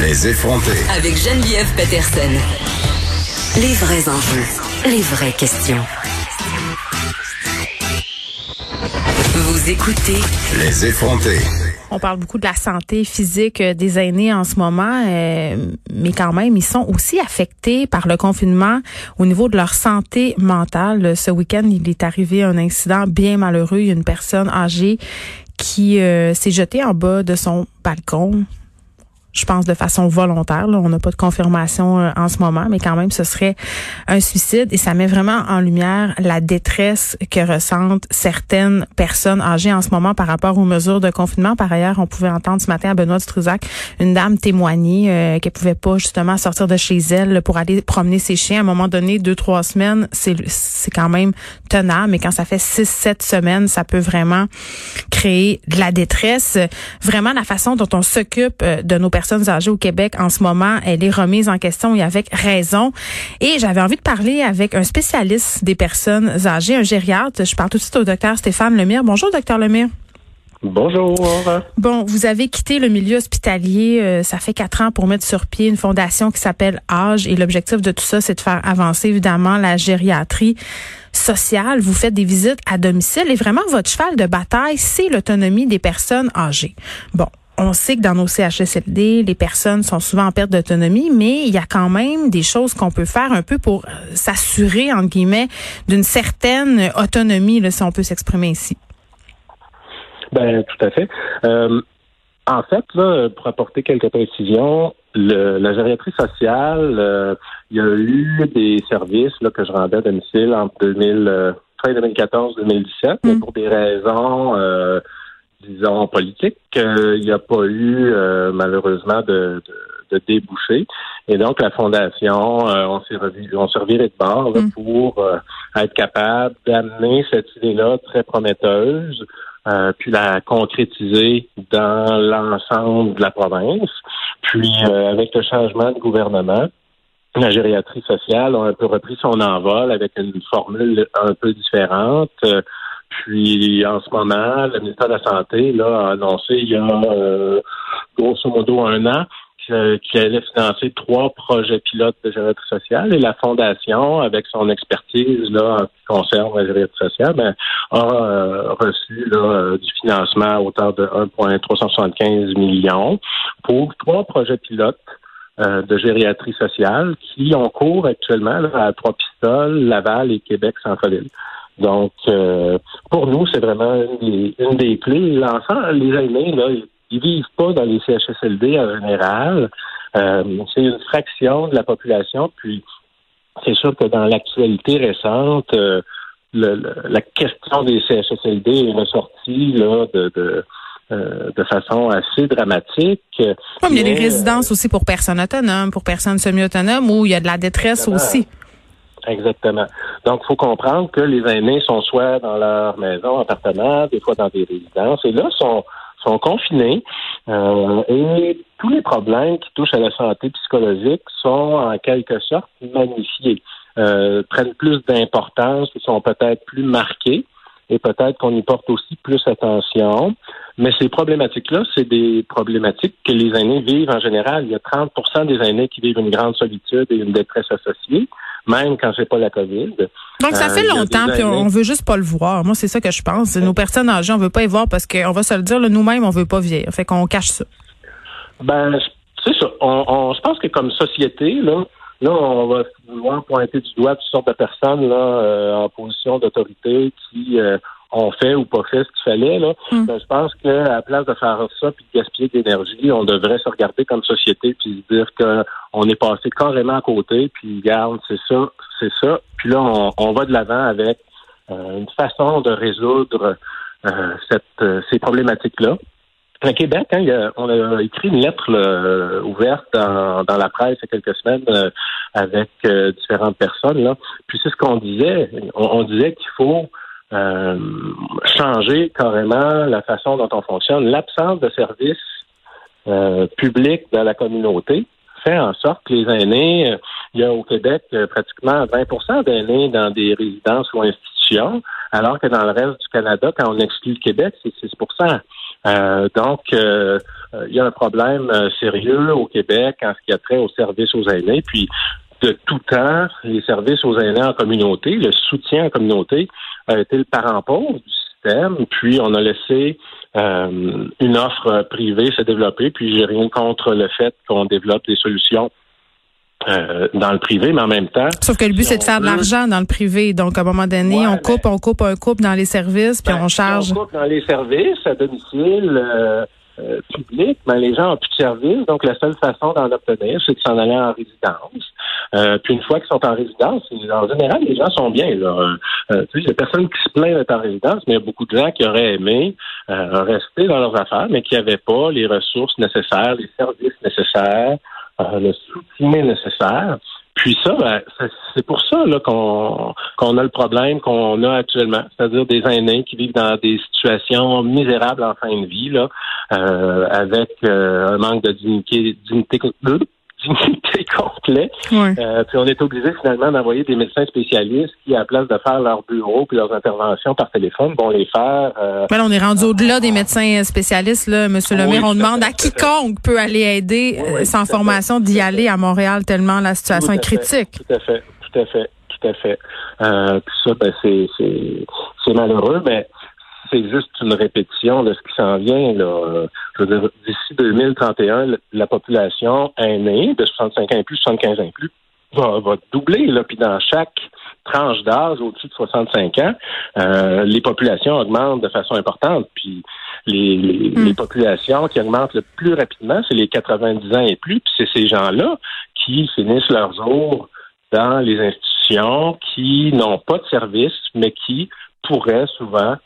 Les effronter. Avec Geneviève Peterson. Les vrais enjeux, les vraies questions. Vous écoutez Les effronter. On parle beaucoup de la santé physique des aînés en ce moment, euh, mais quand même, ils sont aussi affectés par le confinement au niveau de leur santé mentale. Ce week-end, il est arrivé un incident bien malheureux. Il y a une personne âgée qui euh, s'est jetée en bas de son balcon je pense de façon volontaire. On n'a pas de confirmation euh, en ce moment, mais quand même, ce serait un suicide et ça met vraiment en lumière la détresse que ressentent certaines personnes âgées en ce moment par rapport aux mesures de confinement. Par ailleurs, on pouvait entendre ce matin à Benoît Dutrisac une dame témoigner euh, qu'elle pouvait pas justement sortir de chez elle pour aller promener ses chiens. À un moment donné, deux, trois semaines, c'est c'est quand même tenable, mais quand ça fait six, sept semaines, ça peut vraiment créer de la détresse. Vraiment, la façon dont on s'occupe euh, de nos personnes âgées au Québec en ce moment, elle est remise en question et avec raison. Et j'avais envie de parler avec un spécialiste des personnes âgées, un gériatre. Je parle tout de suite au docteur Stéphane Lemire. Bonjour, docteur Lemire. Bonjour. Bon, vous avez quitté le milieu hospitalier, euh, ça fait quatre ans pour mettre sur pied une fondation qui s'appelle Âge et l'objectif de tout ça, c'est de faire avancer évidemment la gériatrie sociale. Vous faites des visites à domicile et vraiment votre cheval de bataille, c'est l'autonomie des personnes âgées. Bon, on sait que dans nos CHSLD, les personnes sont souvent en perte d'autonomie, mais il y a quand même des choses qu'on peut faire un peu pour euh, s'assurer, entre guillemets, d'une certaine autonomie, là, si on peut s'exprimer ici. Ben, tout à fait. Euh, en fait, là, pour apporter quelques précisions, le, la gériatrie sociale, euh, il y a eu des services là, que je rendais à domicile entre 2000, fin 2014-2017, mais mm. pour des raisons disons, politique. il n'y a pas eu, euh, malheureusement, de, de, débouché. Et donc, la Fondation, euh, on s'est on s'est de bord mm. pour euh, être capable d'amener cette idée-là très prometteuse, puis la concrétiser dans l'ensemble de la province. Puis, avec le changement de gouvernement, la gériatrie sociale a un peu repris son envol avec une formule un peu différente. Puis en ce moment, le ministère de la Santé là, a annoncé il y a euh, grosso modo un an qu'il allait financer trois projets pilotes de gériatrie sociale et la Fondation, avec son expertise là, en ce qui concerne la gériatrie sociale, ben, a euh, reçu là, du financement à hauteur de 1,375 millions pour trois projets pilotes euh, de gériatrie sociale qui ont cours actuellement à Trois-Pistoles, Laval et Québec-Centre-Ville. Donc, euh, pour nous, c'est vraiment une des, clés. L'enfant, les aînés, là, ils vivent pas dans les CHSLD en général. Euh, c'est une fraction de la population. Puis, c'est sûr que dans l'actualité récente, euh, la question des CHSLD est ressortie là, de, de de façon assez dramatique. Oui, mais il y a des résidences aussi pour personnes autonomes, pour personnes semi-autonomes, où il y a de la détresse aussi. Exactement. Donc, il faut comprendre que les aînés sont soit dans leur maison, appartement, des fois dans des résidences, et là, sont, sont confinés. Euh, et tous les problèmes qui touchent à la santé psychologique sont en quelque sorte magnifiés, euh, prennent plus d'importance, sont peut-être plus marqués et peut-être qu'on y porte aussi plus attention. Mais ces problématiques-là, c'est des problématiques que les aînés vivent en général. Il y a 30% des aînés qui vivent une grande solitude et une détresse associée même quand c'est pas la COVID. Donc ça fait euh, longtemps, puis on veut juste pas le voir. Moi, c'est ça que je pense. Nos personnes âgées, on veut pas y voir parce qu'on va se le dire, nous-mêmes, on veut pas vieillir. Fait qu'on cache ça. Ben, c'est ça. On, je pense que comme société, là, là, on va vouloir pointer du doigt toutes sortes de personnes là, euh, en position d'autorité qui euh, ont fait ou pas fait ce qu'il fallait. Là. Hmm. Ben, je pense qu'à la place de faire ça puis de gaspiller de l'énergie, on devrait se regarder comme société puis se dire qu'on est passé carrément à côté, puis regarde, c'est ça, c'est ça. Puis là, on, va de l'avant avec euh, une façon de résoudre euh, cette, euh, ces problématiques-là. à Québec, hein, il y a, on a écrit une lettre là, ouverte dans, dans, la presse il y a quelques semaines euh, avec euh, différentes personnes. Là. Puis c'est ce qu'on disait. On, on disait qu'il faut euh, changer carrément la façon dont on fonctionne. L'absence de services publics dans la communauté fait en sorte que les aînés, il y a au Québec pratiquement 20% d'aînés dans des résidences ou institutions, alors que dans le reste du Canada, quand on exclut le Québec, c'est 6% euh, donc, euh, euh, il y a un problème sérieux au Québec en ce qui a trait aux services aux aînés. Puis, de tout temps, les services aux aînés en communauté, le soutien en communauté a été le parent pauvre du système. Puis, on a laissé une offre privée se développer. Puis, j'ai rien contre le fait qu'on développe des solutions euh, dans le privé, mais en même temps. Sauf que le but, c'est de faire de l'argent dans le privé. Donc, à un moment donné, on coupe, on coupe un coupe dans les services, puis ben, on charge. On coupe dans les services à domicile euh, euh, public, mais les gens n'ont plus de services. Donc, la seule façon d'en obtenir, c'est de s'en aller en résidence. Puis une fois qu'ils sont en résidence, en général, les gens sont bien. Là. Euh, il y a personne qui se plaint d'être en résidence, mais il y a beaucoup de gens qui auraient aimé rester dans leurs affaires, mais qui n'avaient pas les ressources nécessaires, les services nécessaires. Euh, le soutien nécessaire. Puis ça, ben, c'est pour ça qu'on qu'on a le problème qu'on a actuellement, c'est-à-dire des aînés qui vivent dans des situations misérables en fin de vie, là, euh, avec euh, un manque de dignité, dignité dignité complet. Euh, puis on est obligé finalement d'envoyer des médecins spécialistes qui, à la place de faire leur bureau puis leurs interventions par téléphone, vont les faire. Euh, on est rendu au-delà des médecins spécialistes, là, Monsieur maire. On demande à quiconque peut aller aider euh, sans formation d'y aller à Montréal tellement la situation est critique. tout à fait, tout à fait, tout à fait. Euh, puis ça, ben, c'est c'est malheureux, mais c'est juste une répétition de ce qui s'en vient. Là. Je veux dire, d'ici 2031, la population aînée de 65 ans et plus, 75 ans et plus, va, va doubler. Là. Puis dans chaque tranche d'âge au-dessus de 65 ans, euh, les populations augmentent de façon importante. Puis les, les, hmm. les, populations qui augmentent le plus rapidement, c'est les 90 ans et plus. Puis c'est ces gens-là qui finissent leurs jours dans les institutions, qui n'ont pas de service, mais qui pourraient souvent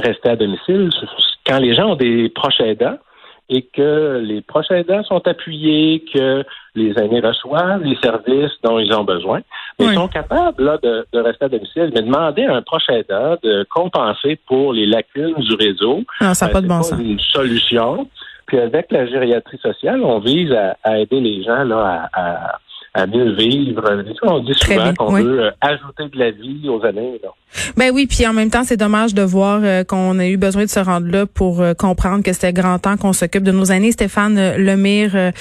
rester à domicile. Quand les gens ont des proches aidants et que les proches aidants sont appuyés, que les aînés reçoivent les services dont ils ont besoin, ils sont capables là, de, rester à domicile. Mais demander à un proche aidant de compenser pour les lacunes du réseau, non, ça pas de bon sens. une solution. Puis avec la gériatrie sociale, on vise à, aider les gens là, à à mieux vivre. On dit souvent qu'on veut euh, ajouter de la vie aux années. Là. Ben oui, puis en même temps, c'est dommage de voir euh, qu'on a eu besoin de se rendre là pour euh, comprendre que c'était grand temps qu'on s'occupe de nos années. Stéphane Lemire,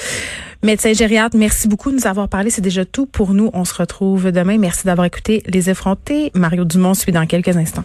médecin gériatre, merci beaucoup de nous avoir parlé. C'est déjà tout pour nous. On se retrouve demain. Merci d'avoir écouté Les Effrontés. Mario Dumont suit dans quelques instants.